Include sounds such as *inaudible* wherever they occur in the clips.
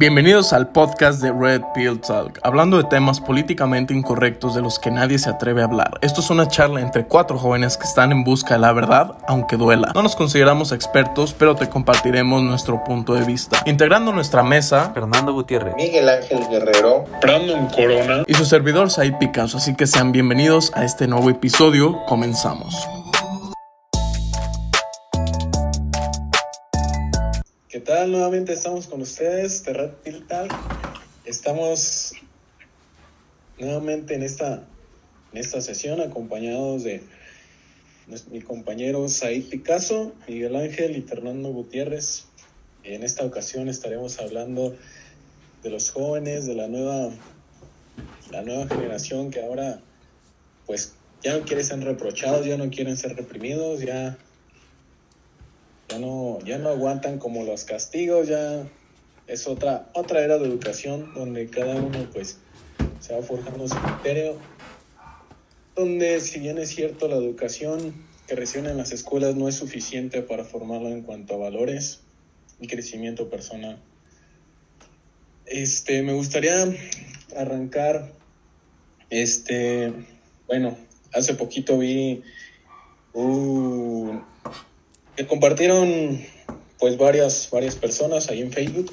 Bienvenidos al podcast de Red Pill Talk, hablando de temas políticamente incorrectos de los que nadie se atreve a hablar. Esto es una charla entre cuatro jóvenes que están en busca de la verdad, aunque duela. No nos consideramos expertos, pero te compartiremos nuestro punto de vista. Integrando nuestra mesa, Fernando Gutiérrez, Miguel Ángel Guerrero, Brandon Corona y su servidor Said Picasso, así que sean bienvenidos a este nuevo episodio. Comenzamos. Nuevamente estamos con ustedes de Red Pill Talk. Estamos nuevamente en esta, en esta sesión acompañados de mi compañero Said Picasso, Miguel Ángel y Fernando Gutiérrez. En esta ocasión estaremos hablando de los jóvenes, de la nueva, la nueva generación que ahora pues ya no quieren ser reprochados, ya no quieren ser reprimidos, ya ya no, ya no aguantan como los castigos, ya es otra, otra era de educación donde cada uno pues se va forjando su criterio, donde si bien es cierto la educación que reciben en las escuelas no es suficiente para formarlo en cuanto a valores y crecimiento personal. Este, me gustaría arrancar, este, bueno, hace poquito vi un, que compartieron pues varias, varias personas ahí en Facebook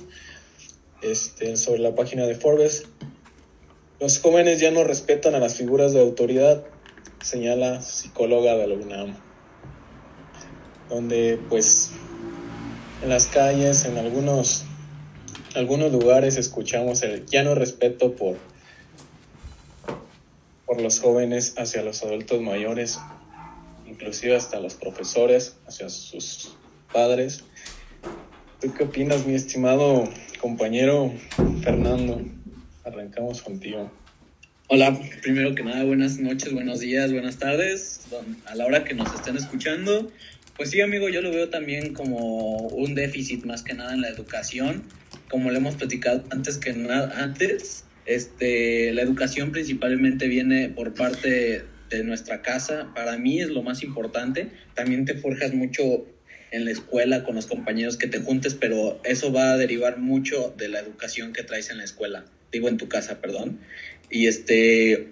este, sobre la página de Forbes. Los jóvenes ya no respetan a las figuras de autoridad, señala psicóloga de la UNAM, donde pues en las calles, en algunos, algunos lugares escuchamos el ya no respeto por, por los jóvenes hacia los adultos mayores inclusive hasta los profesores, hacia sus padres. ¿Tú qué opinas, mi estimado compañero Fernando? Arrancamos contigo. Hola, primero que nada, buenas noches, buenos días, buenas tardes, a la hora que nos estén escuchando. Pues sí, amigo, yo lo veo también como un déficit más que nada en la educación. Como le hemos platicado antes que nada, antes, este, la educación principalmente viene por parte de nuestra casa. Para mí es lo más importante. También te forjas mucho en la escuela con los compañeros que te juntes, pero eso va a derivar mucho de la educación que traes en la escuela. Digo, en tu casa, perdón. Y este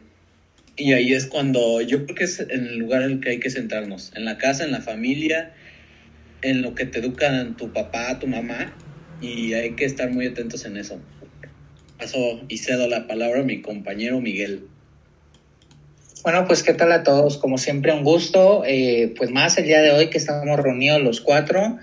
y ahí es cuando yo creo que es el lugar en el que hay que centrarnos, en la casa, en la familia, en lo que te educan tu papá, tu mamá, y hay que estar muy atentos en eso. Paso y cedo la palabra a mi compañero Miguel. Bueno, pues qué tal a todos, como siempre un gusto, eh, pues más el día de hoy que estamos reunidos los cuatro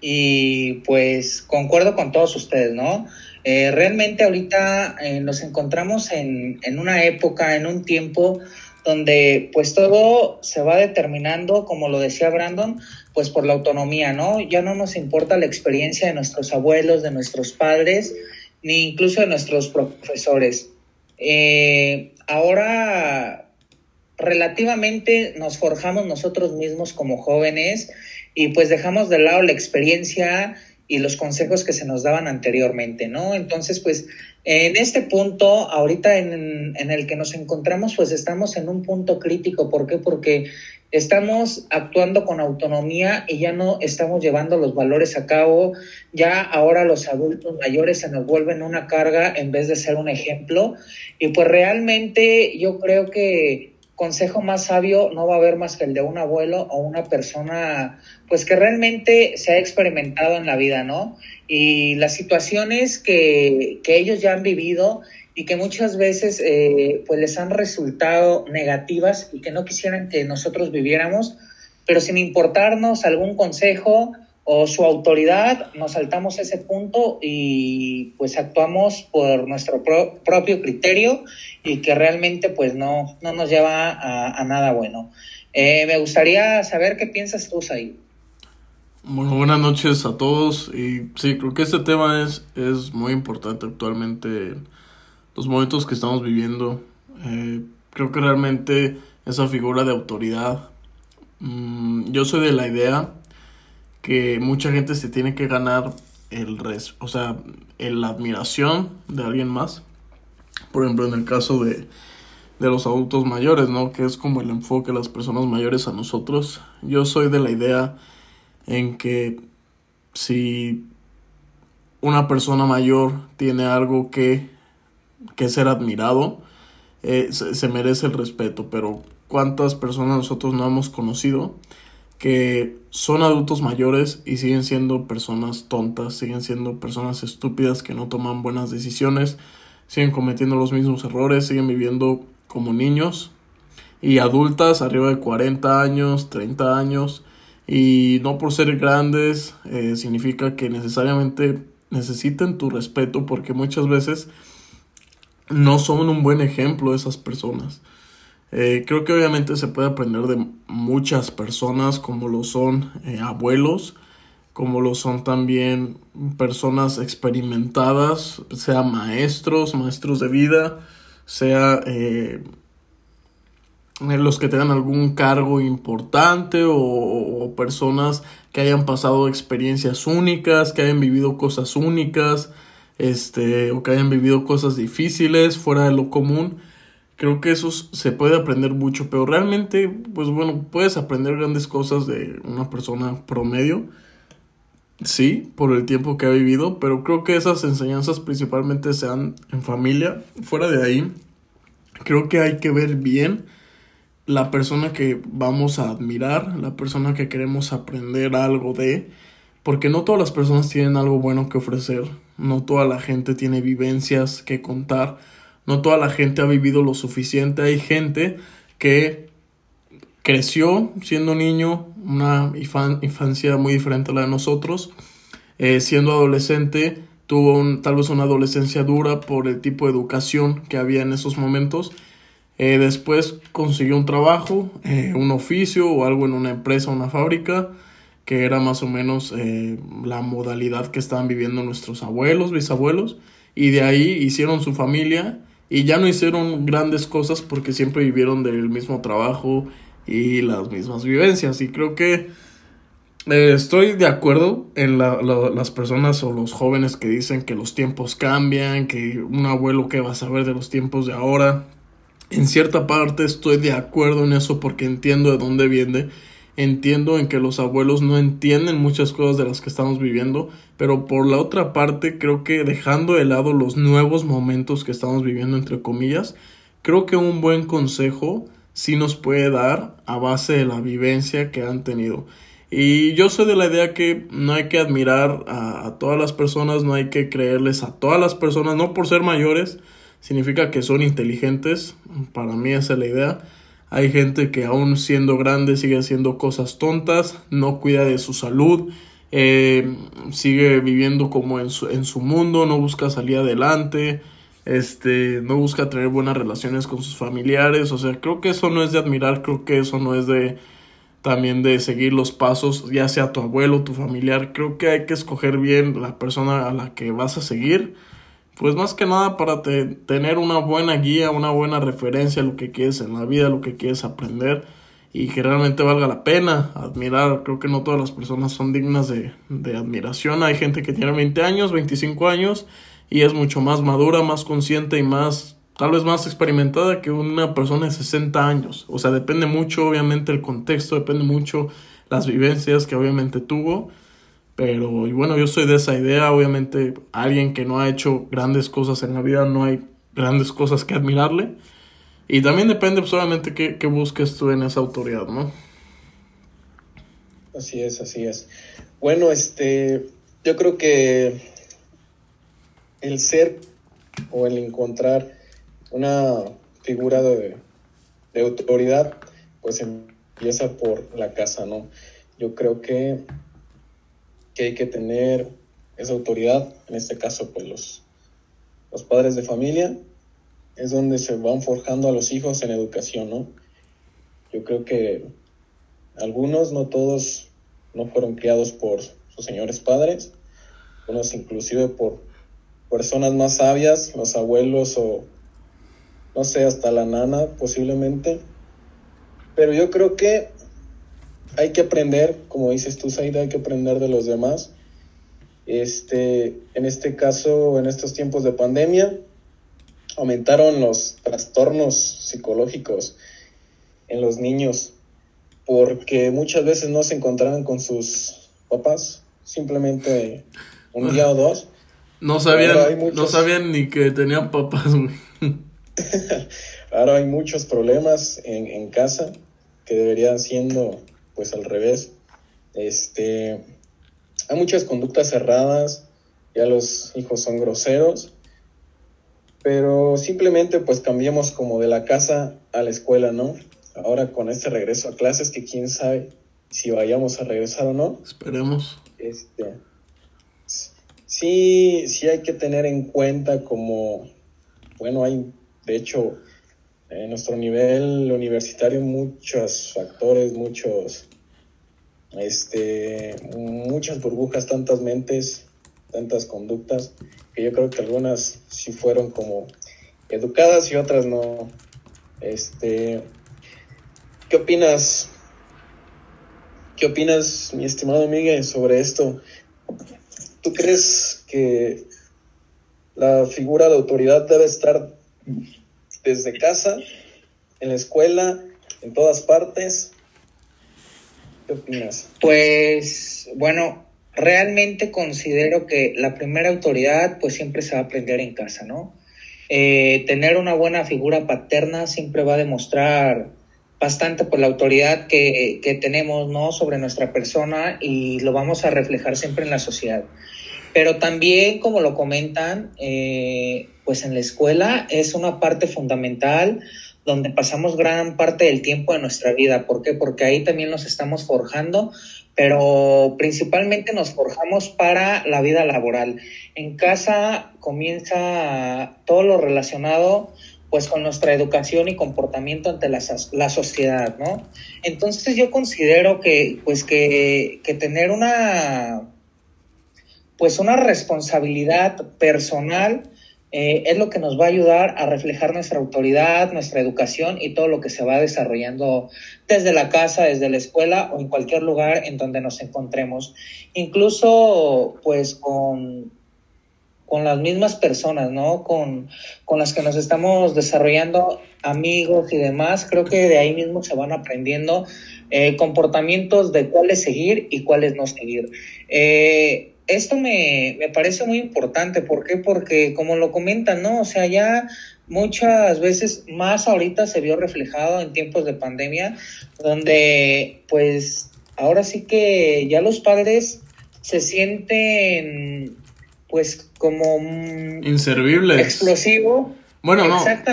y pues concuerdo con todos ustedes, ¿no? Eh, realmente ahorita eh, nos encontramos en, en una época, en un tiempo donde pues todo se va determinando, como lo decía Brandon, pues por la autonomía, ¿no? Ya no nos importa la experiencia de nuestros abuelos, de nuestros padres, ni incluso de nuestros profesores. Eh, ahora relativamente nos forjamos nosotros mismos como jóvenes y pues dejamos de lado la experiencia y los consejos que se nos daban anteriormente, ¿no? Entonces, pues en este punto, ahorita en, en el que nos encontramos, pues estamos en un punto crítico. ¿Por qué? Porque estamos actuando con autonomía y ya no estamos llevando los valores a cabo. Ya ahora los adultos mayores se nos vuelven una carga en vez de ser un ejemplo. Y pues realmente yo creo que consejo más sabio no va a haber más que el de un abuelo o una persona pues que realmente se ha experimentado en la vida, ¿no? Y las situaciones que, que ellos ya han vivido y que muchas veces eh, pues les han resultado negativas y que no quisieran que nosotros viviéramos, pero sin importarnos algún consejo o su autoridad, nos saltamos ese punto y pues actuamos por nuestro pro propio criterio y que realmente pues no, no nos lleva a, nada bueno. Eh, me gustaría saber qué piensas tú, Said. Bueno, buenas noches a todos y sí, creo que este tema es, es muy importante actualmente en los momentos que estamos viviendo. Eh, creo que realmente esa figura de autoridad, mmm, yo soy de la idea que mucha gente se tiene que ganar el res, o sea, el, la admiración de alguien más. Por ejemplo, en el caso de, de los adultos mayores, ¿no? Que es como el enfoque de las personas mayores a nosotros. Yo soy de la idea en que si una persona mayor tiene algo que, que ser admirado, eh, se, se, merece el respeto, pero ¿cuántas personas nosotros no hemos conocido que son adultos mayores y siguen siendo personas tontas, siguen siendo personas estúpidas que no toman buenas decisiones, siguen cometiendo los mismos errores, siguen viviendo como niños y adultas arriba de 40 años, 30 años y no por ser grandes eh, significa que necesariamente necesiten tu respeto porque muchas veces no son un buen ejemplo esas personas. Eh, creo que obviamente se puede aprender de muchas personas como lo son eh, abuelos, como lo son también personas experimentadas, sea maestros, maestros de vida, sea eh, los que tengan algún cargo importante o, o, personas que hayan pasado experiencias únicas, que hayan vivido cosas únicas, este, o que hayan vivido cosas difíciles fuera de lo común. Creo que eso se puede aprender mucho, pero realmente, pues bueno, puedes aprender grandes cosas de una persona promedio, sí, por el tiempo que ha vivido, pero creo que esas enseñanzas principalmente sean en familia. Fuera de ahí, creo que hay que ver bien la persona que vamos a admirar, la persona que queremos aprender algo de, porque no todas las personas tienen algo bueno que ofrecer, no toda la gente tiene vivencias que contar, no toda la gente ha vivido lo suficiente, hay gente que creció siendo niño, una infancia muy diferente a la de nosotros, eh, siendo adolescente tuvo tal vez una adolescencia dura por el tipo de educación que había en esos momentos. Eh, después consiguió un trabajo, eh, un oficio o algo en una empresa, una fábrica, que era más o menos eh, la modalidad que estaban viviendo nuestros abuelos, bisabuelos, y de ahí hicieron su familia y ya no hicieron grandes cosas porque siempre vivieron del mismo trabajo y las mismas vivencias. Y creo que estoy de acuerdo en las personas o los jóvenes que dicen que los tiempos cambian, que un abuelo que va a saber de los tiempos de ahora en cierta parte estoy de acuerdo en eso porque entiendo de dónde viene. Entiendo en que los abuelos no entienden muchas cosas de las que estamos viviendo, pero por la otra parte creo que dejando de lado los nuevos momentos que estamos viviendo entre comillas, creo que un buen consejo sí nos puede dar a base de la vivencia que han tenido. Y yo soy de la idea que no hay que admirar a, todas las personas, no hay que creerles a todas las personas, no por ser mayores, significa que son inteligentes, para mí esa es la idea. Hay gente que aún siendo grande sigue haciendo cosas tontas, no cuida de su salud, eh, sigue viviendo como en su, en su mundo, no busca salir adelante, este, no busca tener buenas relaciones con sus familiares, o sea, creo que eso no es de admirar, creo que eso no es de también de seguir los pasos, ya sea tu abuelo, tu familiar, creo que hay que escoger bien la persona a la que vas a seguir pues más que nada para tener una buena guía, una buena referencia a lo que quieres en la vida, lo que quieres aprender y que realmente valga la pena admirar. Creo que no todas las personas son dignas de, de admiración. Hay gente que tiene 20 años, 25 años y es mucho más madura, más consciente y más, tal vez más experimentada que una persona de 60 años. O sea, depende mucho, obviamente, el contexto, depende mucho las vivencias que obviamente tuvo pero, y bueno, yo soy de esa idea. Obviamente, alguien que no ha hecho grandes cosas en la vida, no hay grandes cosas que admirarle. Y también depende pues, qué, busques tú en esa autoridad, ¿no? Así es, así es. Bueno, este, yo creo que el ser o el encontrar una figura de, de autoridad, pues empieza por la casa, ¿no? Yo creo que que hay que tener esa autoridad, en este caso pues los, los padres de familia, es donde se van forjando a los hijos en educación, ¿no? Yo creo que algunos, no todos, no fueron criados por sus señores padres, unos inclusive por personas más sabias, los abuelos o no sé, hasta la nana posiblemente. Pero yo creo que hay que aprender, como dices tú, Saida, hay que aprender de los demás. Este, en este caso, en estos tiempos de pandemia, aumentaron los trastornos psicológicos en los niños porque muchas veces no se encontraban con sus papás, simplemente un día o dos, No sabían, no sabían ni que tenían papás. *laughs* Ahora hay muchos problemas en, en casa que deberían siendo pues al revés. Este, hay muchas conductas erradas, ya los hijos son groseros, pero simplemente pues cambiamos como de la casa a la escuela, ¿no? Ahora con este regreso a clases que quién sabe si vayamos a regresar o no. Esperemos. Este, sí, sí hay que tener en cuenta como, bueno, hay de hecho en nuestro nivel universitario muchos factores, muchos, este, muchas burbujas, tantas mentes, tantas conductas, que yo creo que algunas sí fueron como educadas y otras no. Este, ¿qué opinas? ¿Qué opinas, mi estimado Miguel, sobre esto? ¿Tú crees que la figura de autoridad debe estar desde casa, en la escuela, en todas partes. ¿Qué opinas? Pues bueno, realmente considero que la primera autoridad pues siempre se va a aprender en casa, ¿no? Eh, tener una buena figura paterna siempre va a demostrar bastante por la autoridad que, que, tenemos ¿no? sobre nuestra persona y lo vamos a reflejar siempre en la sociedad. Pero también, como lo comentan, eh, pues en la escuela es una parte fundamental donde pasamos gran parte del tiempo de nuestra vida. ¿Por qué? Porque ahí también nos estamos forjando, pero principalmente nos forjamos para la vida laboral. En casa comienza todo lo relacionado pues con nuestra educación y comportamiento ante la, la sociedad, ¿no? Entonces yo considero que pues que, que tener una pues una responsabilidad personal eh, es lo que nos va a ayudar a reflejar nuestra autoridad, nuestra educación y todo lo que se va desarrollando desde la casa, desde la escuela o en cualquier lugar en donde nos encontremos. Incluso pues con, con las mismas personas, ¿no? Con, con las que nos estamos desarrollando amigos y demás, creo que de ahí mismo se van aprendiendo eh, comportamientos de cuáles seguir y cuáles no seguir. Eh, esto me, me, parece muy importante. ¿Por qué? Porque como lo comentan, ¿no? O sea, ya muchas veces, más ahorita se vio reflejado en tiempos de pandemia, donde pues ahora sí que ya los padres se sienten pues como inservibles. Explosivo. Bueno, no, o sea,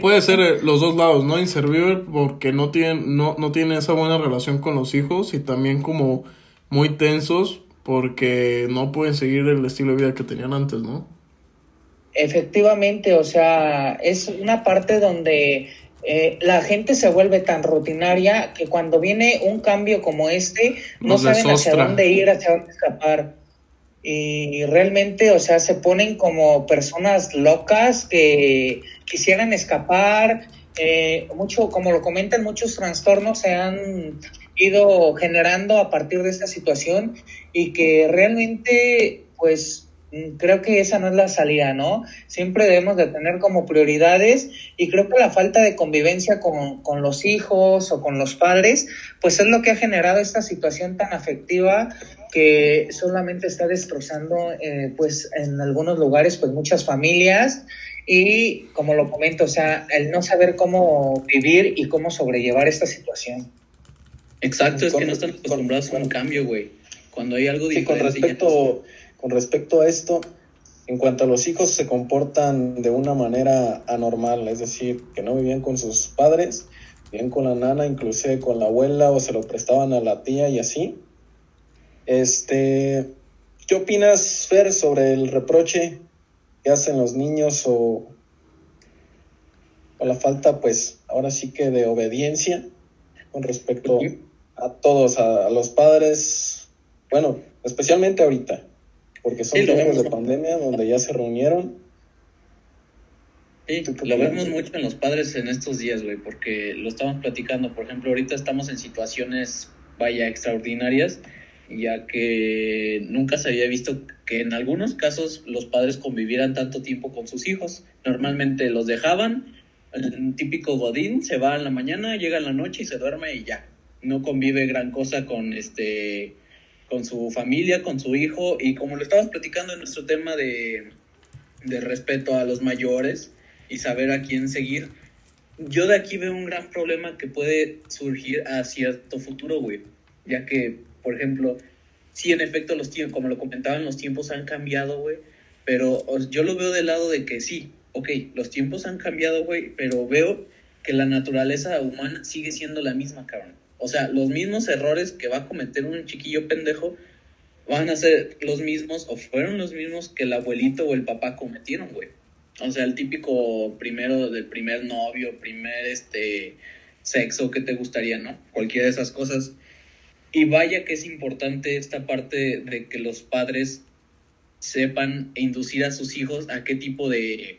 puede ser eh, los dos lados, ¿no? Inservible porque no tienen, no, no tienen esa buena relación con los hijos y también como muy tensos porque no pueden seguir el estilo de vida que tenían antes, ¿no? Efectivamente, o sea, es una parte donde eh, la gente se vuelve tan rutinaria que cuando viene un cambio como este, no saben hacia dónde ir, hacia dónde escapar. Y realmente, o sea, se ponen como personas locas que quisieran escapar. Eh, mucho, como lo comentan, muchos trastornos se han ido generando a partir de esta situación y que realmente, pues, creo que esa no es la salida, ¿no? Siempre debemos de tener como prioridades y creo que la falta de convivencia con, con los hijos o con los padres, pues es lo que ha generado esta situación tan afectiva que solamente está destrozando, eh, pues, en algunos lugares, pues, muchas familias y, como lo comento, o sea, el no saber cómo vivir y cómo sobrellevar esta situación. Exacto, es que no están acostumbrados a un cambio, güey. Cuando hay algo diferente. con respecto, con respecto a esto, en cuanto a los hijos se comportan de una manera anormal, es decir, que no vivían con sus padres, vivían con la nana, inclusive con la abuela o se lo prestaban a la tía y así. Este, ¿qué opinas, Fer, sobre el reproche que hacen los niños o, o la falta, pues, ahora sí que de obediencia con respecto a todos, a, los padres, bueno, especialmente ahorita, porque son tiempos de pandemia donde ya se reunieron. Sí, lo vemos mucho en los padres en estos días, güey, porque lo estamos platicando. Por ejemplo, ahorita estamos en situaciones, vaya, extraordinarias, ya que nunca se había visto que en algunos casos los padres convivieran tanto tiempo con sus hijos. Normalmente los dejaban, el típico godín se va en la mañana, llega en la noche y se duerme y ya no convive gran cosa con este con su familia, con su hijo, y como lo estábamos platicando en nuestro tema de, de respeto a los mayores y saber a quién seguir, yo de aquí veo un gran problema que puede surgir a cierto futuro, güey. Ya que, por ejemplo, sí, en efecto, los tiempos, como lo comentaban, los tiempos han cambiado, güey. Pero yo lo veo del lado de que sí, ok, los tiempos han cambiado, güey, pero veo que la naturaleza humana sigue siendo la misma, cabrón. O sea, los mismos errores que va a cometer un chiquillo pendejo van a ser los mismos o fueron los mismos que el abuelito o el papá cometieron, güey. O sea, el típico primero del primer novio, primer este sexo que te gustaría, ¿no? Cualquiera de esas cosas. Y vaya que es importante esta parte de que los padres sepan inducir a sus hijos a qué tipo de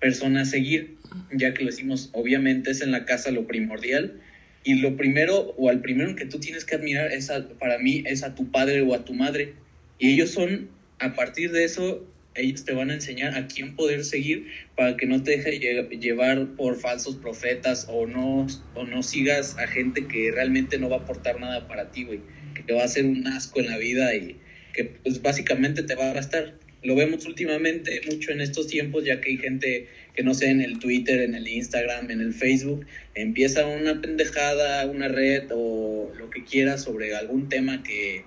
personas seguir, ya que lo decimos, obviamente es en la casa lo primordial. Y lo primero, o al primero que tú tienes que admirar, es para mí, es a tu padre o a tu madre. Y ellos son, a partir de eso, ellos te van a enseñar a quién poder seguir para que no te deje llevar por falsos profetas o no, o no sigas a gente que realmente no va a aportar nada para ti, güey. Que te va a hacer un asco en la vida y que pues básicamente te va a gastar. Lo vemos últimamente mucho en estos tiempos, ya que hay gente que no sé, en el Twitter, en el Instagram, en el Facebook, empieza una pendejada, una red o lo que quiera sobre algún tema que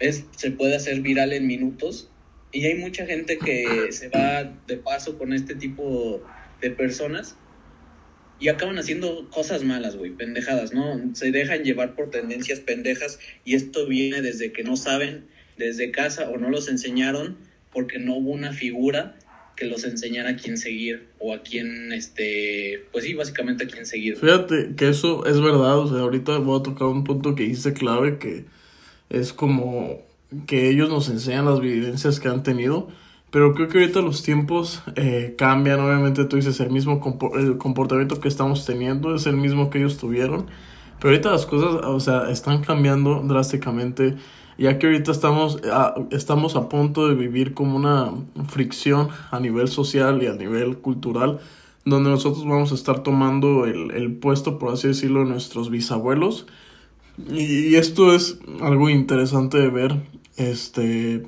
es, se puede hacer viral en minutos y hay mucha gente que se va de paso con este tipo de personas y acaban haciendo cosas malas, güey, pendejadas, ¿no? Se dejan llevar por tendencias pendejas y esto viene desde que no saben, desde casa o no los enseñaron porque no hubo una figura que los enseñara a quién seguir o a quién, este, pues sí, básicamente a quién seguir. Fíjate que eso es verdad, o sea, ahorita voy a tocar un punto que hice clave que es como que ellos nos enseñan las vivencias que han tenido. Pero creo que ahorita los tiempos eh, cambian. Obviamente tú dices el mismo el comportamiento que estamos teniendo es el mismo que ellos tuvieron. Pero ahorita las cosas, o sea, están cambiando drásticamente. Ya que ahorita estamos a, estamos a punto de vivir como una fricción a nivel social y a nivel cultural. Donde nosotros vamos a estar tomando el, el puesto, por así decirlo, de nuestros bisabuelos. Y, y esto es algo interesante de ver este,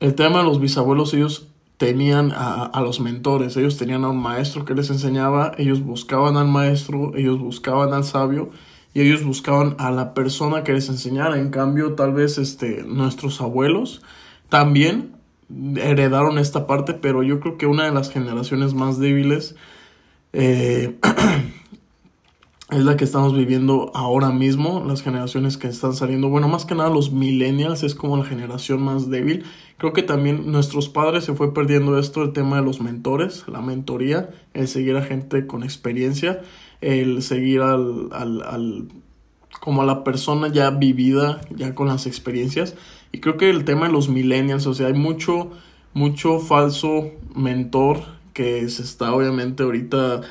el tema de los bisabuelos, ellos tenían a, a, los mentores, ellos tenían a un maestro que les enseñaba, ellos buscaban al maestro, ellos buscaban al sabio y ellos buscaban a la persona que les enseñara. En cambio, tal vez este, nuestros abuelos también heredaron esta parte, pero yo creo que una de las generaciones más débiles eh, *clears throat* es la que estamos viviendo ahora mismo, las generaciones que están saliendo, bueno, más que nada los millennials es como la generación más débil. Creo que también nuestros padres se fue perdiendo esto, el tema de los mentores, la mentoría, el seguir a gente con experiencia, el seguir al, al, al como a la persona ya vivida, ya con las experiencias. Y creo que el tema de los millennials, o sea, hay mucho, mucho falso mentor que se está obviamente ahorita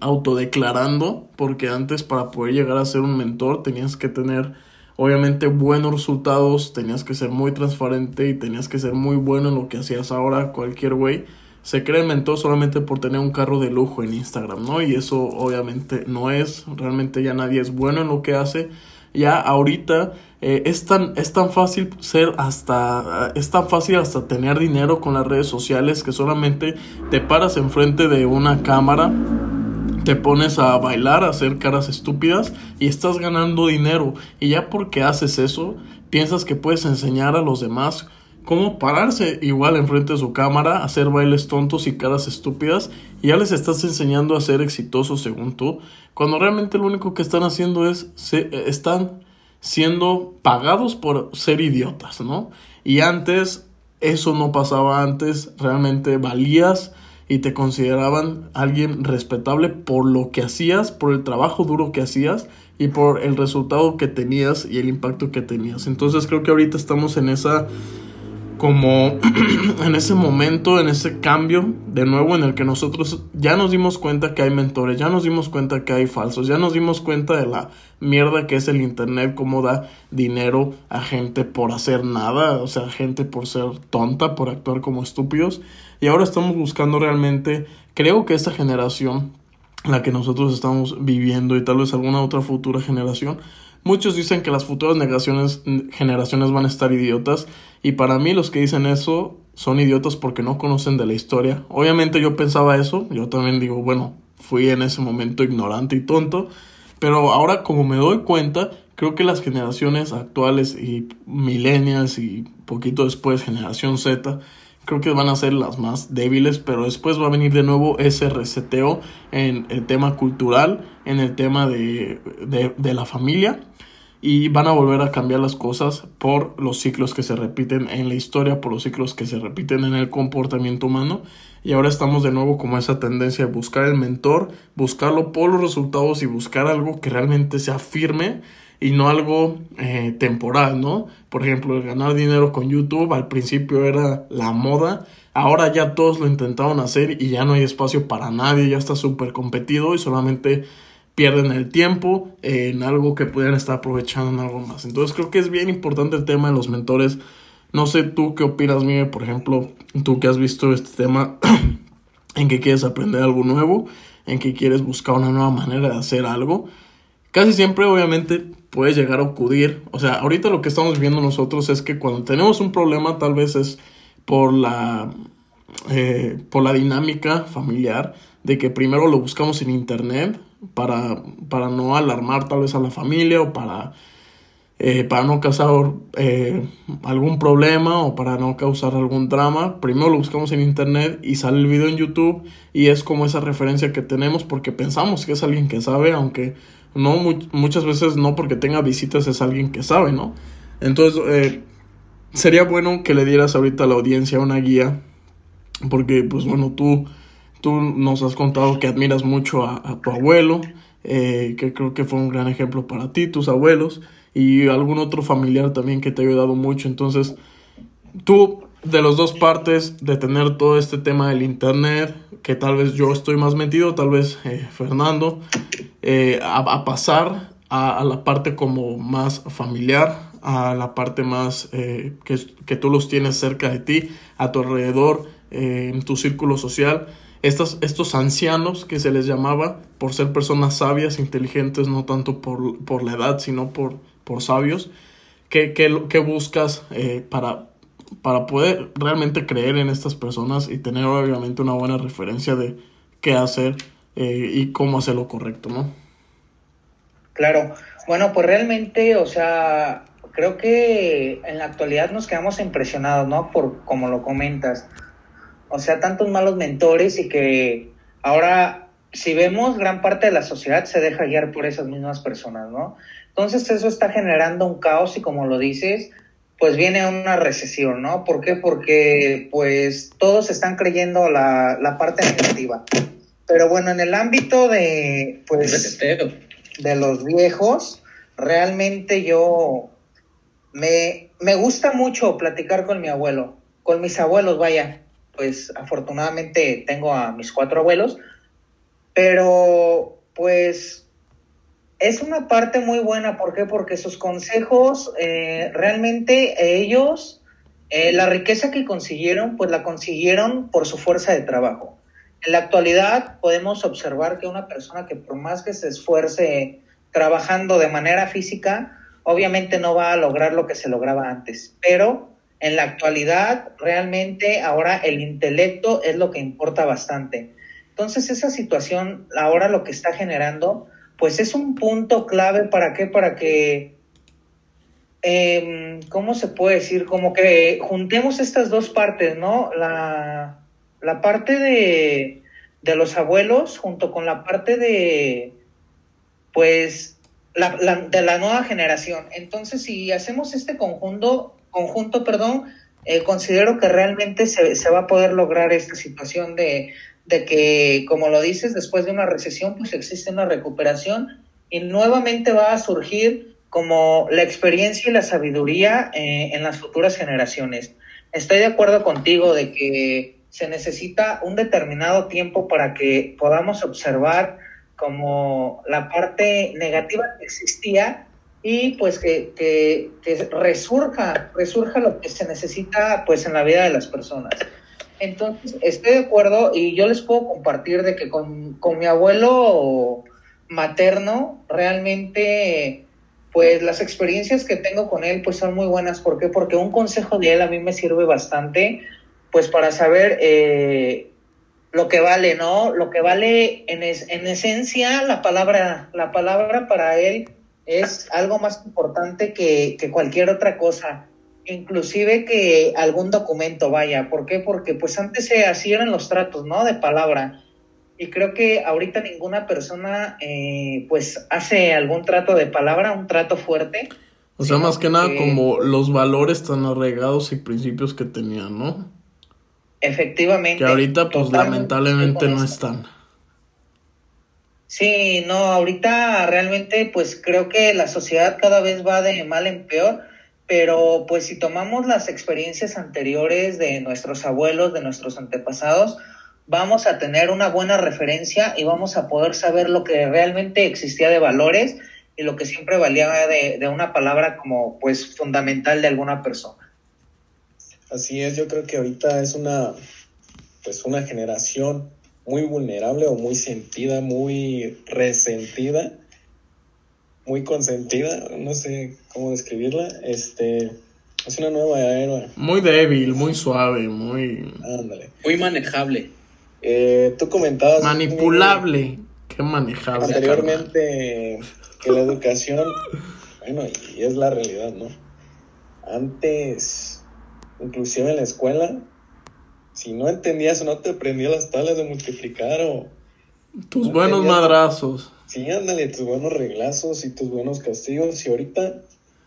autodeclarando, porque antes para poder llegar a ser un mentor tenías que tener obviamente buenos resultados, tenías que ser muy transparente y tenías que ser muy bueno en lo que hacías ahora cualquier güey. Se cree mentor solamente por tener un carro de lujo en Instagram, ¿no? Y eso obviamente no es, realmente ya nadie es bueno en lo que hace. Ya ahorita eh, es, tan, es tan fácil ser hasta, es tan fácil hasta tener dinero con las redes sociales que solamente te paras enfrente de una cámara te pones a bailar, a hacer caras estúpidas y estás ganando dinero. Y ya porque haces eso, piensas que puedes enseñar a los demás cómo pararse igual enfrente de su cámara, hacer bailes tontos y caras estúpidas, y ya les estás enseñando a ser exitosos según tú, cuando realmente lo único que están haciendo es, se, están siendo pagados por ser idiotas, ¿no? Y antes, eso no pasaba antes, realmente valías y te consideraban alguien respetable por lo que hacías, por el trabajo duro que hacías y por el resultado que tenías y el impacto que tenías. Entonces creo que ahorita estamos en esa como *clears throat* en ese momento, en ese cambio de nuevo en el que nosotros ya nos dimos cuenta que hay mentores, ya nos dimos cuenta que hay falsos, ya nos dimos cuenta de la mierda que es el internet, cómo da dinero a gente por hacer nada, o sea, gente por ser tonta, por actuar como estúpidos. Y ahora estamos buscando realmente, creo que esta generación, la que nosotros estamos viviendo y tal vez alguna otra futura generación, Muchos dicen que las futuras generaciones, van a estar idiotas y para mí los que dicen eso son idiotas porque no conocen de la historia. Obviamente yo pensaba eso, yo también digo, bueno, fui en ese momento ignorante y tonto, pero ahora como me doy cuenta, creo que las generaciones actuales y millennials y poquito después generación Z, creo que van a ser las más débiles, pero después va a venir de nuevo ese reseteo en el tema cultural, en el tema de, de, de la familia y van a volver a cambiar las cosas por los ciclos que se repiten en la historia, por los ciclos que se repiten en el comportamiento humano. Y ahora estamos de nuevo como esa tendencia de buscar el mentor, buscarlo por los resultados y buscar algo que realmente sea firme y no algo eh, temporal, ¿no? Por ejemplo, el ganar dinero con YouTube al principio era la moda, ahora ya todos lo intentaron hacer y ya no hay espacio para nadie, ya está súper competido y solamente pierden el tiempo en algo que pudieran estar aprovechando en algo más. Entonces creo que es bien importante el tema de los mentores. No sé tú qué opinas, Miguel, por ejemplo, tú que has visto este tema, *clears throat* en que quieres aprender algo nuevo, en que quieres buscar una nueva manera de hacer algo. Casi siempre, obviamente, puedes llegar a acudir. O sea, ahorita lo que estamos viendo nosotros es que cuando tenemos un problema, tal vez es por la, eh, por la dinámica familiar, de que primero lo buscamos en internet, para, para no alarmar tal vez a la familia o para, eh, para no causar eh, algún problema o para no causar algún drama. Primero lo buscamos en internet y sale el video en YouTube y es como esa referencia que tenemos porque pensamos que es alguien que sabe, aunque no muchas veces no porque tenga visitas es alguien que sabe, ¿no? Entonces eh, sería bueno que le dieras ahorita a la audiencia una guía porque pues bueno tú Tú nos has contado que admiras mucho a, tu abuelo, eh, que creo que fue un gran ejemplo para ti, tus abuelos, y algún otro familiar también que te ha ayudado mucho. Entonces, tú, de las dos partes, de tener todo este tema del Internet, que tal vez yo estoy más metido, tal vez eh, Fernando, eh, a, pasar a, la parte como más familiar, a la parte más que, que tú los tienes cerca de ti, a tu alrededor, en tu círculo social estos, estos ancianos que se les llamaba por ser personas sabias, inteligentes, no tanto por, por la edad, sino por, por sabios. ¿Qué, qué, qué buscas eh, para, para poder realmente creer en estas personas y tener obviamente una buena referencia de qué hacer eh, y cómo hacer lo correcto, ¿no? Claro, bueno, pues realmente, o sea, creo que en la actualidad nos quedamos impresionados, ¿no? Por como lo comentas o sea, tantos malos mentores y que ahora, si vemos, gran parte de la sociedad se deja guiar por esas mismas personas, ¿no? Entonces eso está generando un caos y como lo dices, pues viene una recesión, ¿no? ¿Por qué? Porque pues todos están creyendo la, la parte negativa. Pero bueno, en el ámbito de, pues, de los viejos, realmente yo me, me gusta mucho platicar con mi abuelo, con mis abuelos, vaya pues afortunadamente tengo a mis cuatro abuelos, pero pues es una parte muy buena, ¿por qué? Porque sus consejos, eh, realmente ellos, eh, la riqueza que consiguieron, pues la consiguieron por su fuerza de trabajo. En la actualidad podemos observar que una persona que por más que se esfuerce trabajando de manera física, obviamente no va a lograr lo que se lograba antes, pero en la actualidad realmente ahora el intelecto es lo que importa bastante. Entonces esa situación ahora lo que está generando pues es un punto clave para qué, para que, eh, ¿cómo se puede decir? Como que juntemos estas dos partes, ¿no? La, la parte de, de los abuelos junto con la parte de, pues, la, de la nueva generación. Entonces, si hacemos este conjunto, conjunto, perdón, eh, considero que realmente se, se, va a poder lograr esta situación de, de, que, como lo dices, después de una recesión, pues existe una recuperación y nuevamente va a surgir como la experiencia y la sabiduría eh, en las futuras generaciones. Estoy de acuerdo contigo de que se necesita un determinado tiempo para que podamos observar como la parte negativa que existía y pues que, que, que, resurja, resurja lo que se necesita pues en la vida de las personas. Entonces, estoy de acuerdo y yo les puedo compartir de que con, con mi abuelo materno realmente pues las experiencias que tengo con él pues son muy buenas. ¿Por qué? Porque un consejo de él a mí me sirve bastante pues para saber eh, lo que vale, ¿no? Lo que vale en, en esencia la palabra, la palabra para él es algo más importante que, que cualquier otra cosa inclusive que algún documento vaya. ¿Por qué? Porque pues antes se eran los tratos, ¿no? De palabra. Y creo que ahorita ninguna persona eh, pues hace algún trato de palabra, un trato fuerte. O sea, más que nada como los valores tan arraigados y principios que tenían, ¿no? Efectivamente. Que ahorita pues lamentablemente no están. Sí, no, ahorita realmente pues creo que la sociedad cada vez va de mal en peor pero pues si tomamos las experiencias anteriores de nuestros abuelos, de nuestros antepasados, vamos a tener una buena referencia y vamos a poder saber lo que realmente existía de valores y lo que siempre valía de, de una palabra como pues fundamental de alguna persona. Así es, yo creo que ahorita es una pues una generación muy vulnerable o muy sentida, muy resentida muy consentida, no sé cómo describirla, este, es una nueva era. Muy débil, muy suave, muy... Ándale. Muy manejable. Eh, tú comentabas... Manipulable, qué manejable. Anteriormente que la educación, bueno, y es la realidad, ¿no? Antes, inclusive en la escuela, si no entendías o no te aprendías las tablas de multiplicar o... Tus buenos madrazos. Sí, ándale, tus buenos reglazos y tus buenos castigos. Y ahorita,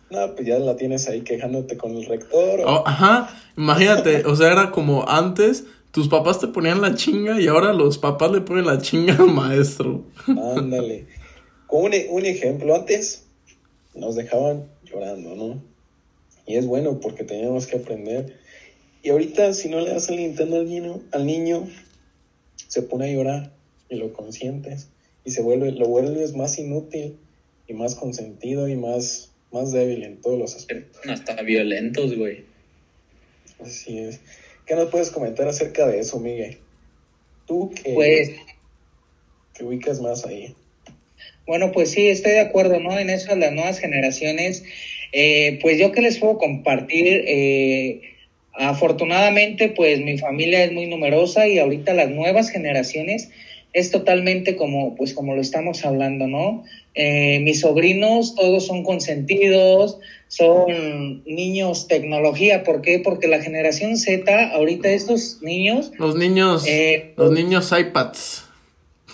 no, pues ya la tienes ahí quejándote con el rector. Oh, ajá, imagínate, o sea, era como antes, tus papás te ponían la chinga y ahora los papás le ponen la chinga al maestro. Ándale. Con un, un ejemplo, antes nos dejaban llorando, ¿no? Y es bueno porque teníamos que aprender. Y ahorita, si no le das el Nintendo al niño, al niño se pone a llorar y lo consientes y se vuelve, lo vuelves más inútil y más consentido y más, más débil en todos los aspectos. Hasta violentos, güey. Así es. ¿Qué nos puedes comentar acerca de eso, Miguel? Tú que, pues, te ubicas más ahí. Bueno, pues sí, estoy de acuerdo, ¿no? En eso las nuevas generaciones. Eh, pues yo que les puedo compartir, eh, afortunadamente, pues mi familia es muy numerosa y ahorita las nuevas generaciones es totalmente como, pues como lo estamos hablando, ¿no? Eh, mis sobrinos todos son consentidos, son niños tecnología, ¿por qué? Porque la generación Z, ahorita estos niños... Los niños, eh, los niños iPads.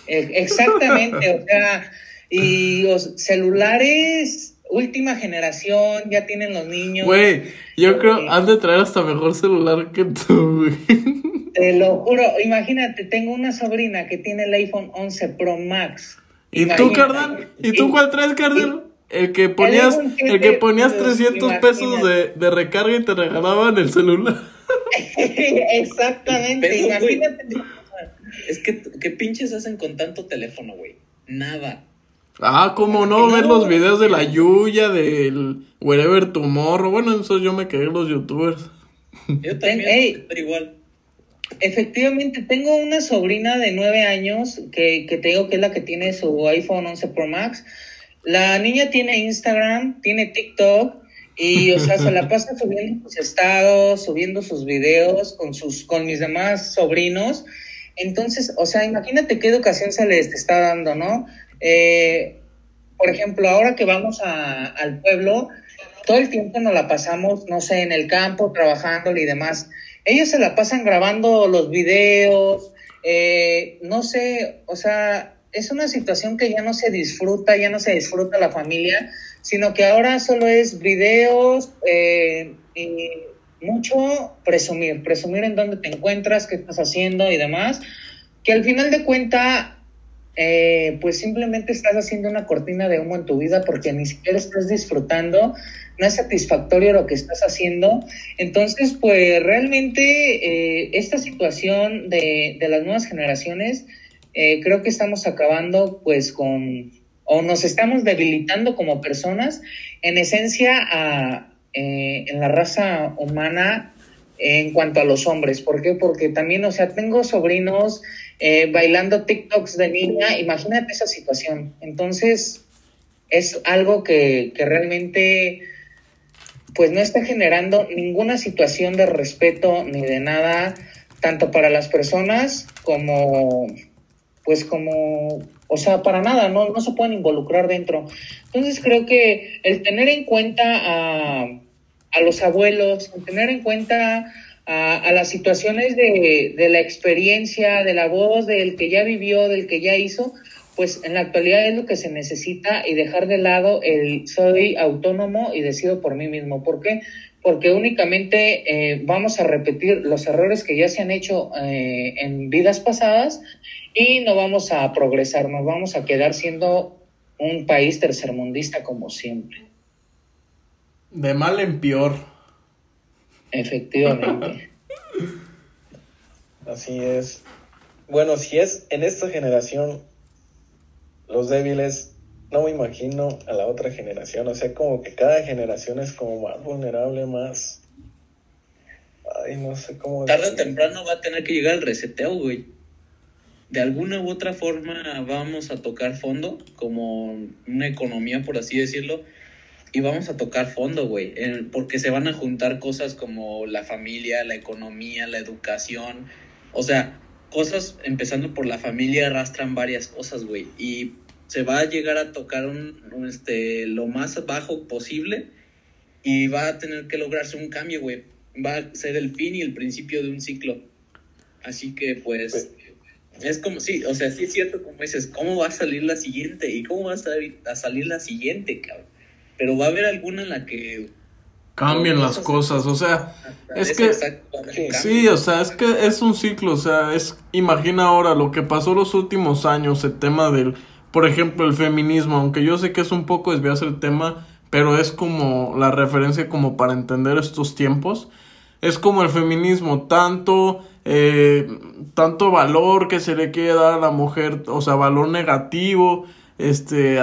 E, exactamente, o sea, y los celulares, última generación, ya tienen los niños. Güey, yo creo, eh, han de traer hasta mejor celular que tú, güey. Te lo juro, imagínate, tengo una sobrina que tiene el iPhone 11 Pro Max. ¿Y tú, Cardan? ¿Y tú cuál traes, Cardan? El que ponías, el, que ponías 300 pesos de, de, recarga y te regalaban el celular. *laughs* Exactamente, imagínate. Es que, ¿qué pinches hacen con tanto teléfono, güey? Nada. Ah, ¿cómo no? Ver los videos de la Yuya, del Wherever Tomorrow. Bueno, eso yo me quedé los youtubers. Yo también, pero igual. Efectivamente, tengo una sobrina de nueve años que, que te digo que es la que tiene su iPhone 11 Pro Max. La niña tiene Instagram, tiene TikTok y, o sea, se la *laughs* pasa subiendo sus estados, subiendo sus videos con, sus, con mis demás sobrinos. Entonces, o sea, imagínate qué educación se les está dando, ¿no? Eh, por ejemplo, ahora que vamos a, al pueblo, todo el tiempo nos la pasamos, no sé, en el campo, trabajando y demás ellos se la pasan grabando los videos, eh, no sé, o sea, es una situación que ya no se disfruta, ya no se disfruta la familia, sino que ahora solo es videos eh, y mucho presumir, presumir en dónde te encuentras, qué estás haciendo y demás, que al final de cuenta, eh, pues simplemente estás haciendo una cortina de humo en tu vida porque ni siquiera estás disfrutando no es satisfactorio lo que estás haciendo. Entonces, pues realmente eh, esta situación de, de, las nuevas generaciones, eh, creo que estamos acabando pues con, o nos estamos debilitando como personas, en esencia, a, en la raza humana en cuanto a los hombres. ¿Por qué? Porque también, o sea, tengo sobrinos bailando TikToks de niña, imagínate esa situación. Entonces, es algo que, que realmente pues no está generando ninguna situación de respeto ni de nada, tanto para las personas como, pues como, o sea, para nada, no, no se pueden involucrar dentro. Entonces creo que el tener en cuenta a, a los abuelos, el tener en cuenta a, a las situaciones de, de la experiencia, de la voz, del que ya vivió, del que ya hizo, pues en la actualidad es lo que se necesita y dejar de lado el soy autónomo y decido por mí mismo. ¿Por qué? Porque únicamente eh, vamos a repetir los errores que ya se han hecho eh, en vidas pasadas y no vamos a progresar, nos vamos a quedar siendo un país tercermundista como siempre. De mal en peor. Efectivamente. *laughs* Así es. Bueno, si es en esta generación los débiles, no me imagino a la otra generación. O sea, como que cada generación es como más vulnerable, más. Ay, no sé cómo. Tarde o temprano va a tener que llegar el reseteo, güey. De alguna u otra forma vamos a tocar fondo, como una economía, por así decirlo, y vamos a tocar fondo, güey, porque se van a juntar cosas como la familia, la economía, la educación, o sea, cosas empezando por la familia arrastran varias cosas, güey, y se va a llegar a tocar un, este, lo más bajo posible y va a tener que lograrse un cambio, güey. Va a ser el fin y el principio de un ciclo. Así que, pues, es como, sí, o sea, sí es cierto, como dices, ¿cómo va a salir la siguiente? ¿Y cómo va a salir, a salir la siguiente, cabrón? Pero va a haber alguna en la que... Cambien las cosas, o sea, es que... Sí, o sea, es que es un ciclo, o sea, es... Imagina ahora lo que pasó los últimos años, el tema del por ejemplo, el feminismo, aunque yo sé que es un poco desviarse el tema, pero es como la referencia como para entender estos tiempos. Es como el feminismo, tanto, eh, tanto valor que se le quiere dar a la mujer, o sea, valor negativo, este,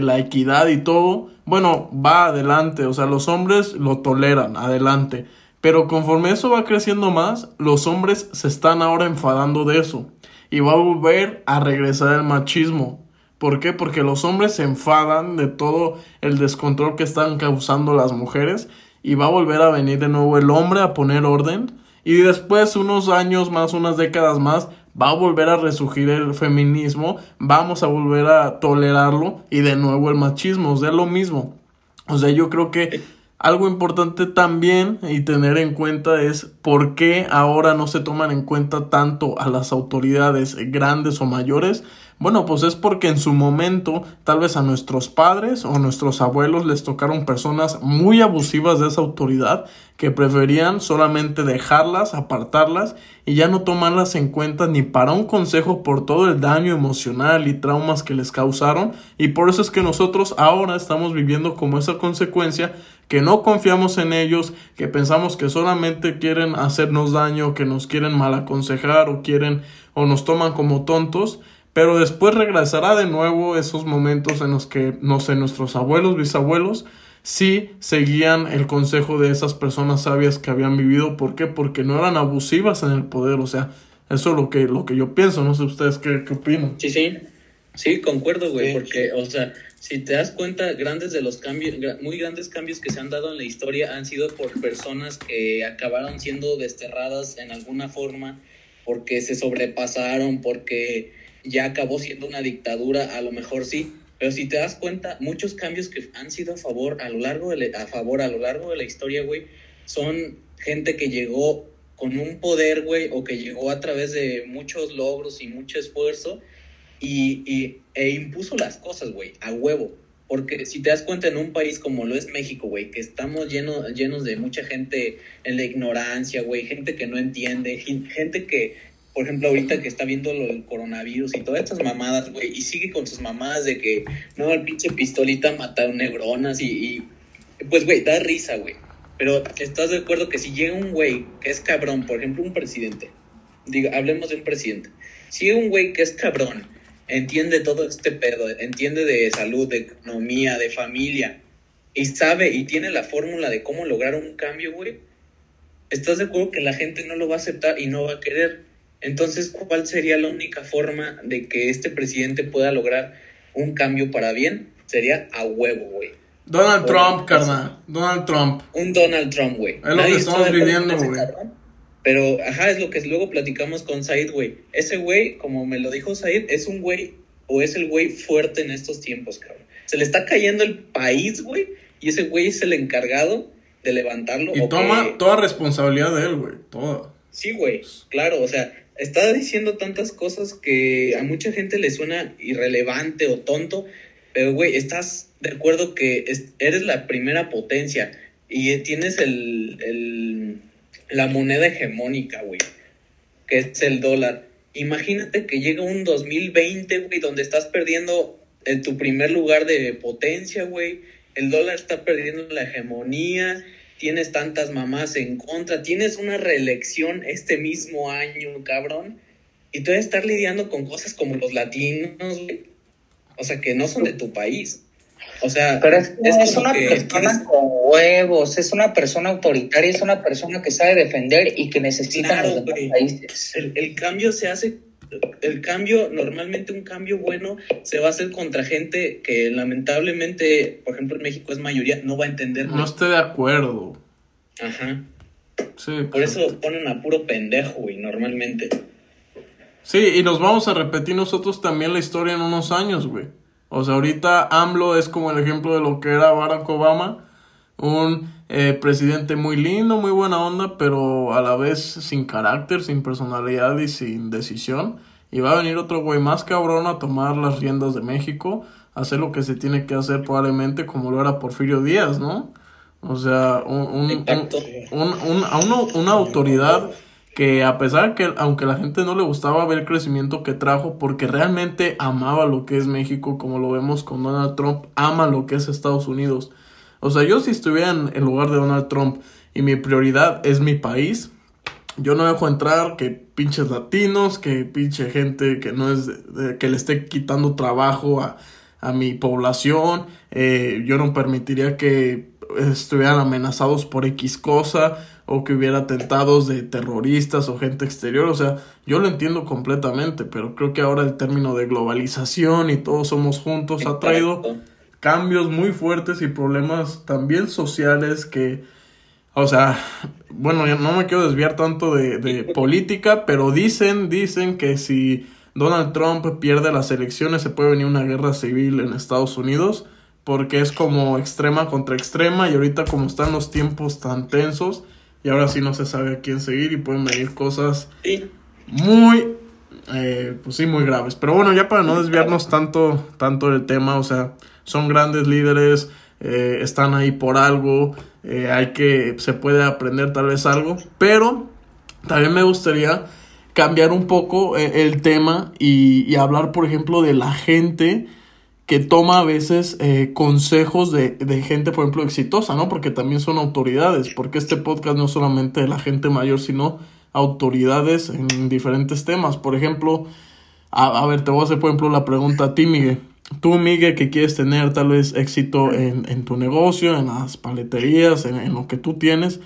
la equidad y todo, bueno, va adelante, o sea, los hombres lo toleran, adelante. Pero conforme eso va creciendo más, los hombres se están ahora enfadando de eso. Y va a volver a regresar el machismo. ¿Por qué? Porque los hombres se enfadan de todo el descontrol que están causando las mujeres y va a volver a venir de nuevo el hombre a poner orden y después unos años más, unas décadas más, va a volver a resurgir el feminismo, vamos a volver a tolerarlo y de nuevo el machismo, o sea, lo mismo. O sea, yo creo que algo importante también y tener en cuenta es por qué ahora no se toman en cuenta tanto a las autoridades grandes o mayores bueno, pues es porque en su momento tal vez a nuestros padres o nuestros abuelos les tocaron personas muy abusivas de esa autoridad que preferían solamente dejarlas, apartarlas y ya no tomarlas en cuenta ni para un consejo por todo el daño emocional y traumas que les causaron. Y por eso es que nosotros ahora estamos viviendo como esa consecuencia que no confiamos en ellos, que pensamos que solamente quieren hacernos daño, que nos quieren mal aconsejar o quieren o nos toman como tontos pero después regresará de nuevo esos momentos en los que, no sé, nuestros abuelos, bisabuelos, sí seguían el consejo de esas personas sabias que habían vivido. ¿Por qué? Porque no eran abusivas en el poder. O sea, eso es lo que, lo que yo pienso. No sé ustedes qué, qué opinan. Sí, sí. Sí, concuerdo, güey. Porque, o sea, si te das cuenta, grandes de los cambios, muy grandes cambios que se han dado en la historia han sido por personas que acabaron siendo desterradas en alguna forma porque se sobrepasaron, porque ya acabó siendo una dictadura, a lo mejor sí, pero si te das cuenta, muchos cambios que han sido a favor a lo largo de a favor a lo largo de la historia, güey, son gente que llegó con un poder, güey, o que llegó a través de muchos logros y mucho esfuerzo y, y e impuso las cosas, güey, a huevo. Porque si te das cuenta en un país como lo es México, güey, que estamos llenos, llenos de mucha gente en la ignorancia, güey, gente que no entiende, gente que por ejemplo, ahorita que está viendo lo del coronavirus y todas estas mamadas, güey, y sigue con sus mamadas de que, no, el pinche pistolita mataron neuronas y, y pues, güey, da risa, güey. Pero estás de acuerdo que si llega un güey que es cabrón, por ejemplo, un presidente, diga, hablemos de un presidente, si llega un güey que es cabrón, entiende todo este pedo, entiende de salud, de economía, de familia, y sabe y tiene la fórmula de cómo lograr un cambio, güey, estás de acuerdo que la gente no lo va a aceptar y no va a querer entonces, ¿cuál sería la única forma de que este presidente pueda lograr un cambio para bien? sería a huevo, güey. Donald Trump, carnal. Donald Trump. Un Donald Trump, güey. Es lo que estamos viviendo, güey. Pero, ajá, es lo que luego platicamos con Said, güey. Ese güey, como me lo dijo Said, es un güey, o es el güey fuerte en estos tiempos, cabrón. Se le está cayendo el país, güey, y ese güey es el encargado de levantarlo. Y toma toda responsabilidad de él, güey, toda. Sí, güey, claro, o sea, está diciendo tantas cosas que a mucha gente le suena irrelevante o tonto, pero, güey, estás de acuerdo que eres la primera potencia y tienes el, el la moneda hegemónica, güey, que es el dólar. Imagínate que llega un 2020, güey, donde estás perdiendo en tu primer lugar de potencia, güey. El dólar está perdiendo la hegemonía, tienes tantas mamás en contra, tienes una reelección este mismo año, cabrón. Y tú debes estar lidiando con cosas como los latinos, güey. O sea, que no son de tu país. O sea, pero es, una persona con huevos, es una persona autoritaria, es una persona que sabe defender y que necesita los países. El, cambio se hace, el cambio, normalmente un cambio bueno se va a hacer contra gente que lamentablemente, por ejemplo en México es mayoría, no va a entender. No estoy de acuerdo. Ajá. Sí. Por eso ponen a puro pendejo, güey, normalmente. Sí, y nos vamos a repetir nosotros también la historia en unos años, güey. O sea, ahorita AMLO es como el ejemplo de lo que era Barack Obama, un eh, presidente muy lindo, muy buena onda, pero a la vez sin carácter, sin personalidad y sin decisión. Y va a venir otro güey más cabrón a tomar las riendas de México, hacer lo que se tiene que hacer probablemente como lo era Porfirio Díaz, ¿no? O sea, un, un, un, una autoridad que a pesar que aunque la gente no le gustaba ver el crecimiento que trajo porque realmente amaba lo que es México como lo vemos con Donald Trump ama lo que es Estados Unidos o sea yo si estuviera en lugar de Donald Trump y mi prioridad es mi país yo no dejo entrar que pinches latinos que pinche gente que no es que le esté quitando trabajo a, a mi población. Eh, yo no permitiría que estuvieran amenazados por X cosa o que hubiera atentados de terroristas o gente exterior, o sea, yo lo entiendo completamente, pero creo que ahora el término de globalización y todos somos juntos ha traído cambios muy fuertes y problemas también sociales que, o sea, bueno, yo no me quiero desviar tanto de, de *laughs* política, pero dicen, dicen que si Donald Trump pierde las elecciones se puede venir una guerra civil en Estados Unidos porque es como extrema contra extrema y ahorita como están los tiempos tan tensos, y ahora sí no se sabe a quién seguir y pueden venir cosas muy, eh, pues sí, muy graves. Pero bueno, ya para no desviarnos tanto, tanto del tema, o sea, son grandes líderes, eh, están ahí por algo, eh, hay que, se puede aprender tal vez algo, pero también me gustaría cambiar un poco el tema y, hablar, por ejemplo, de la gente que toma a veces eh, consejos de, de, gente, por ejemplo, exitosa, ¿no? Porque también son autoridades, porque este podcast no es solamente de la gente mayor, sino autoridades en diferentes temas. Por ejemplo, a, ver, te voy a hacer, por ejemplo, la pregunta a. Tú, Miguel, que quieres tener tal vez éxito en, en tu negocio, en las paleterías, en, en lo que tú tienes,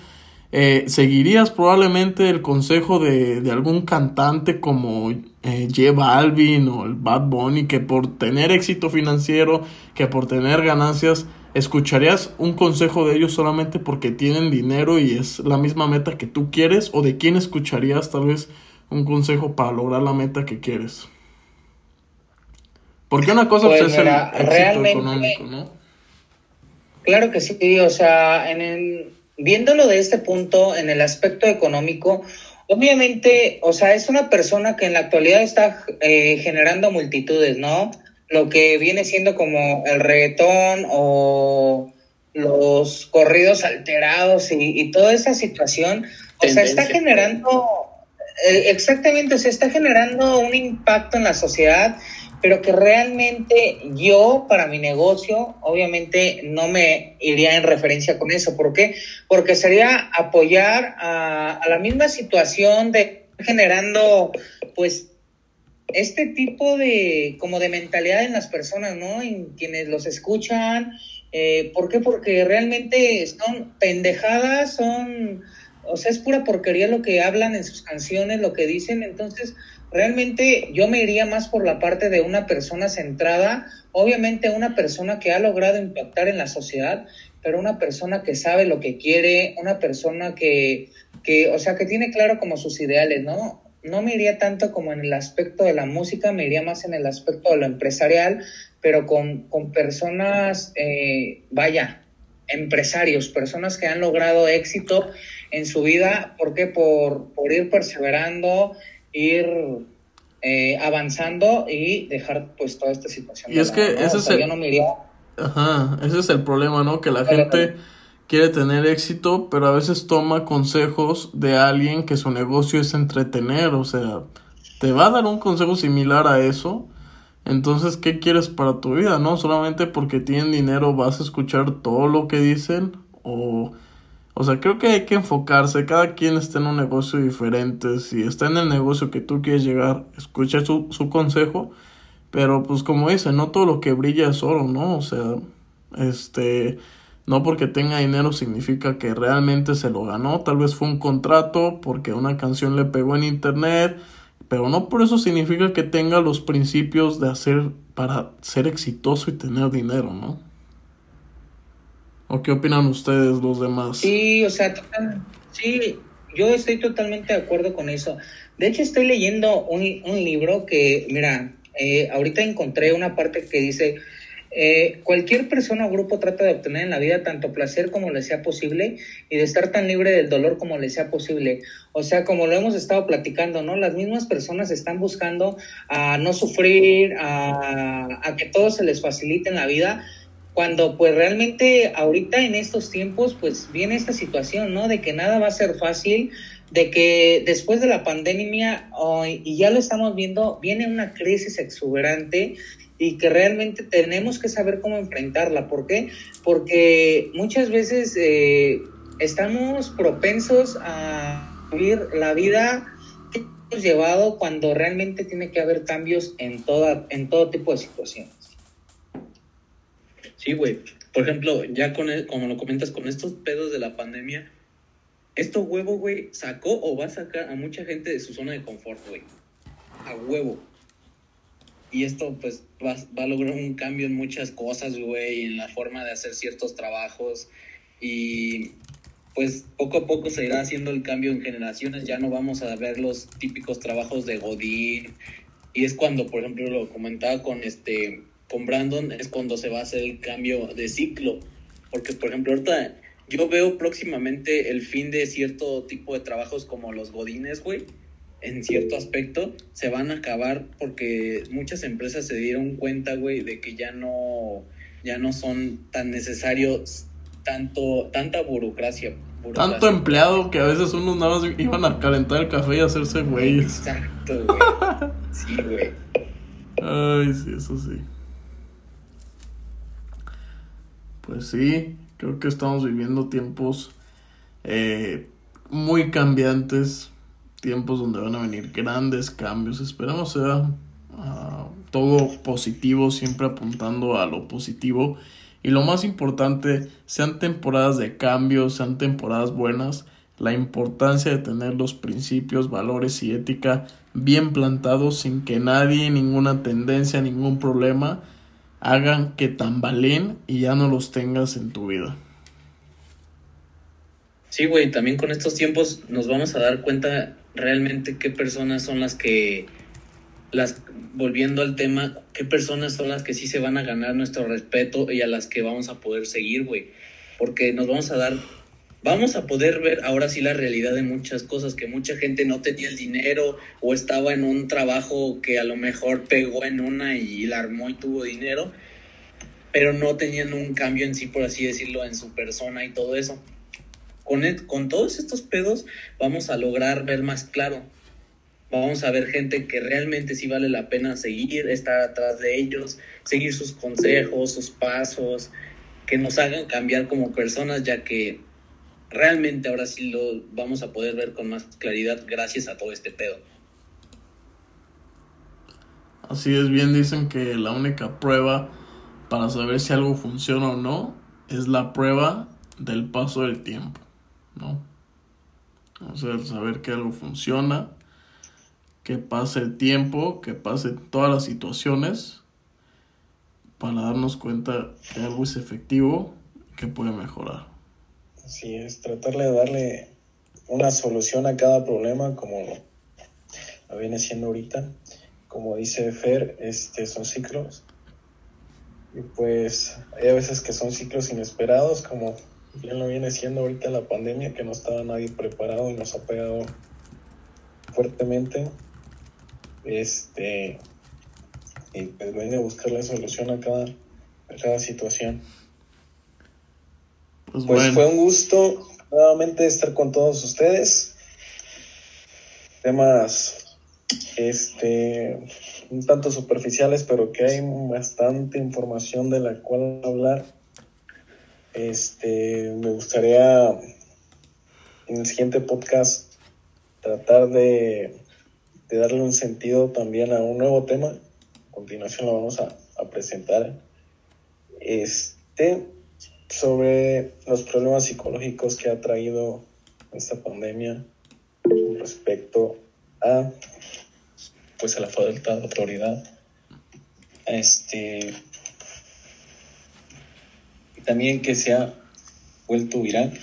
eh, ¿Seguirías probablemente el consejo de, de algún cantante como eh, J Balvin o el Bad Bunny que por tener éxito financiero, que por tener ganancias, escucharías un consejo de ellos solamente porque tienen dinero y es la misma meta que tú quieres? ¿O de quién escucharías tal vez un consejo para lograr la meta que quieres? Porque una cosa pues, es el éxito económico, ¿no? Claro que sí, o sea, en el viéndolo de este punto, en el aspecto económico, obviamente, o sea, es una persona que en la actualidad está eh, generando multitudes, ¿no? Lo que viene siendo como el reggaetón o los corridos alterados y, toda esa situación, o sea, está generando, eh, exactamente, se está generando un impacto en la sociedad pero que realmente yo para mi negocio obviamente no me iría en referencia con eso. ¿Por qué? Porque sería apoyar a, la misma situación de generando pues este tipo de como de mentalidad en las personas, ¿no? En quienes los escuchan. Eh, ¿Por qué? Porque realmente son pendejadas, son, o sea, es pura porquería lo que hablan en sus canciones, lo que dicen. Entonces, realmente yo me iría más por la parte de una persona centrada obviamente una persona que ha logrado impactar en la sociedad, pero una persona que sabe lo que quiere, una persona que, que, o sea, que tiene claro como sus ideales, ¿no? No me iría tanto como en el aspecto de la música, me iría más en el aspecto de lo empresarial, pero con, con personas, eh, vaya, empresarios, personas que han logrado éxito en su vida, ¿por qué? Por, por ir perseverando, ir eh, avanzando y dejar pues toda esta situación. Y es que ese es el... yo no me iría... Ajá, ese es el problema, ¿no? Que la gente quiere tener éxito, pero a veces toma consejos de alguien que su negocio es entretener, o sea, te va a dar un consejo similar a eso. Entonces, ¿qué quieres para tu vida? ¿No? Solamente porque tienen dinero vas a escuchar todo lo que dicen o... O sea, creo que hay que enfocarse, cada quien está en un negocio diferente, si está en el negocio que tú quieres llegar, escucha su, su consejo, pero pues como dice, no todo lo que brilla es oro, ¿no? O sea, este, no porque tenga dinero significa que realmente se lo ganó. Tal vez fue un contrato porque una canción le pegó en internet. Pero no por eso significa que tenga los principios de hacer para ser exitoso y tener dinero, ¿no? ¿O qué opinan ustedes los demás? Sí, o sea, sí, yo estoy totalmente de acuerdo con eso. De hecho, estoy leyendo un, un libro que, mira, eh, ahorita encontré una parte que dice, eh, cualquier persona o grupo trata de obtener en la vida tanto placer como le sea posible y de estar tan libre del dolor como le sea posible. O sea, como lo hemos estado platicando, ¿no? Las mismas personas están buscando a no sufrir, a, a que todo se les facilite en la vida, cuando pues realmente ahorita en estos tiempos pues viene esta situación, ¿no? De que nada va a ser fácil, de que después de la pandemia, y ya lo estamos viendo, viene una crisis exuberante y que realmente tenemos que saber cómo enfrentarla. ¿Por qué? Porque muchas veces eh, estamos propensos a vivir la vida que hemos llevado cuando realmente tiene que haber cambios en, toda, en todo tipo de situaciones. Sí, güey. Por ejemplo, ya con el, como lo comentas, con estos pedos de la pandemia, esto huevo, güey, sacó o va a sacar a mucha gente de su zona de confort, güey. A huevo. Y esto, pues, va, va, a lograr un cambio en muchas cosas, güey, en la forma de hacer ciertos trabajos. Y, pues, poco a poco se irá haciendo el cambio en generaciones. Ya no vamos a ver los típicos trabajos de Godín. Y es cuando, por ejemplo, lo comentaba con este con Brandon, es cuando se va a hacer el cambio de ciclo. Porque, por ejemplo, ahorita yo veo próximamente el fin de cierto tipo de trabajos como los godines, güey, en cierto aspecto, se van a acabar porque muchas empresas se dieron cuenta, güey, de que ya no, ya no son tan necesarios tanto, tanta burocracia. burocracia. Tanto empleado que a veces unos nada más iban a calentar el café y hacerse güeyes. Exacto, güey. Sí, güey. *laughs* Ay, sí, eso sí. Pues sí, creo que estamos viviendo tiempos eh, muy cambiantes, tiempos donde van a venir grandes cambios. Esperamos sea uh, todo positivo, siempre apuntando a lo positivo. Y lo más importante, sean temporadas de cambio, sean temporadas buenas, la importancia de tener los principios, valores y ética bien plantados sin que nadie, ninguna tendencia, ningún problema hagan que tambaleen y ya no los tengas en tu vida. Sí, güey, también con estos tiempos nos vamos a dar cuenta realmente qué personas son las que, las, volviendo al tema, qué personas son las que sí se van a ganar nuestro respeto y a las que vamos a poder seguir, güey. Porque nos vamos a dar vamos a poder ver ahora sí la realidad de muchas cosas, que mucha gente no tenía el dinero o estaba en un trabajo que a lo mejor pegó en una y la armó y tuvo dinero, pero no tenían un cambio en sí, por así decirlo, en su persona y todo eso. Con, con todos estos pedos vamos a lograr ver más claro. Vamos a ver gente que realmente sí vale la pena seguir, estar atrás de ellos, seguir sus consejos, sus pasos, que nos hagan cambiar como personas, ya que realmente ahora sí lo vamos a poder ver con más claridad gracias a todo este pedo. Así es, bien dicen que la única prueba para saber si algo funciona o no es la prueba del paso del tiempo, ¿no? O sea, saber que algo funciona, que pase el tiempo, que pase todas las situaciones, para darnos cuenta que algo es efectivo que puede mejorar. Así es, tratarle de darle una solución a cada problema como lo viene siendo ahorita. Como dice Fer, este, son ciclos. Y pues hay a veces que son ciclos inesperados, como bien lo viene siendo ahorita la pandemia, que no estaba nadie preparado y nos ha pegado fuertemente. Este, y pues viene a buscar la solución a cada, a cada situación. Pues, pues fue un gusto nuevamente estar con todos ustedes. Temas este un tanto superficiales, pero que hay bastante información de la cual hablar. Este, me gustaría en el siguiente podcast tratar de, de darle un sentido también a un nuevo tema. A continuación lo vamos a, a presentar. Este, sobre los problemas psicológicos que ha traído esta pandemia respecto a pues a la falta de autoridad. Este también que se ha vuelto viral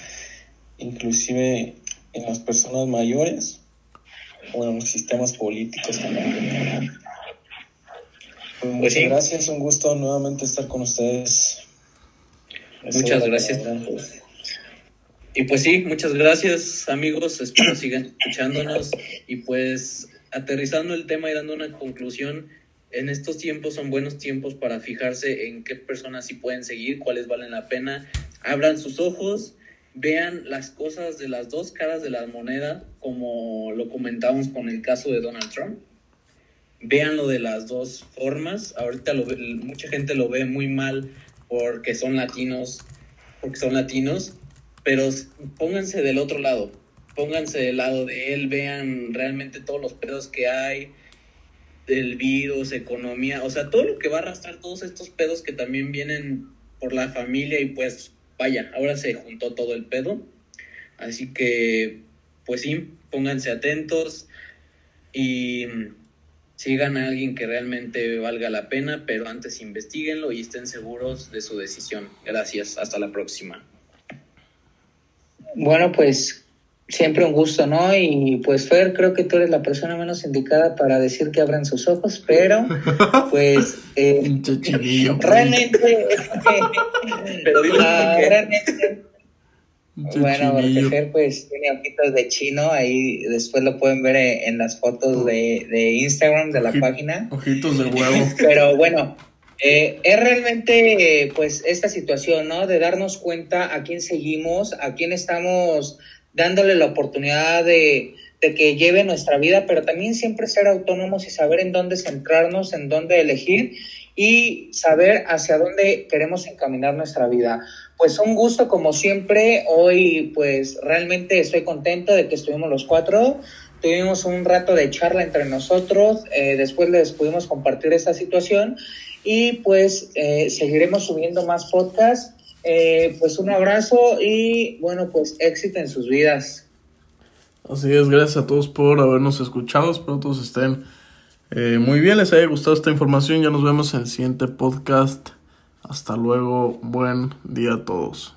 inclusive en las personas mayores o en los sistemas políticos también. Pues, muchas gracias un gusto nuevamente estar con ustedes Muchas gracias. Y pues sí, muchas gracias amigos, espero sigan escuchándonos y pues aterrizando el tema y dando una conclusión, en estos tiempos son buenos tiempos para fijarse en qué personas sí pueden seguir, cuáles valen la pena, abran sus ojos, vean las cosas de las dos caras de la moneda, como lo comentamos con el caso de Donald Trump. Véanlo de las dos formas. Ahorita lo, mucha gente lo ve muy mal porque son latinos, porque son latinos, pero pónganse del otro lado, pónganse del lado de él, vean realmente todos los pedos que hay, del virus, economía, o sea, todo lo que va a arrastrar todos estos pedos que también vienen por la familia y pues vaya, ahora se juntó todo el pedo. Así que, pues sí, pónganse atentos y sigan a alguien que realmente valga la pena, pero antes investiguenlo y estén seguros de su decisión. Gracias, hasta la próxima. Bueno, pues siempre un gusto, ¿no? Y pues Fer, creo que tú eres la persona menos indicada para decir que abran sus ojos, pero *laughs* pues eh, realmente, *laughs* pero uh, realmente bueno, porque Fer pues tiene ojitos de chino, ahí después lo pueden ver en las fotos de, de Instagram de la página. Ojitos de *laughs* huevo. Pero bueno, eh, es realmente pues esta situación, ¿no? De darnos cuenta a quién seguimos, a quién estamos dándole la oportunidad de, de que lleve nuestra vida, pero también siempre ser autónomos y saber en dónde centrarnos, en dónde elegir y saber hacia dónde queremos encaminar nuestra vida pues un gusto como siempre. Hoy pues realmente estoy contento de que estuvimos los cuatro. Tuvimos un rato de charla entre nosotros, eh, después les pudimos compartir esta situación y pues eh, seguiremos subiendo más podcasts. Eh, pues un abrazo y bueno, pues éxito en sus vidas. Así es, gracias a todos por habernos escuchado. Espero todos estén muy bien, les haya gustado esta información. Ya nos vemos en el siguiente podcast. Hasta luego, buen día a todos.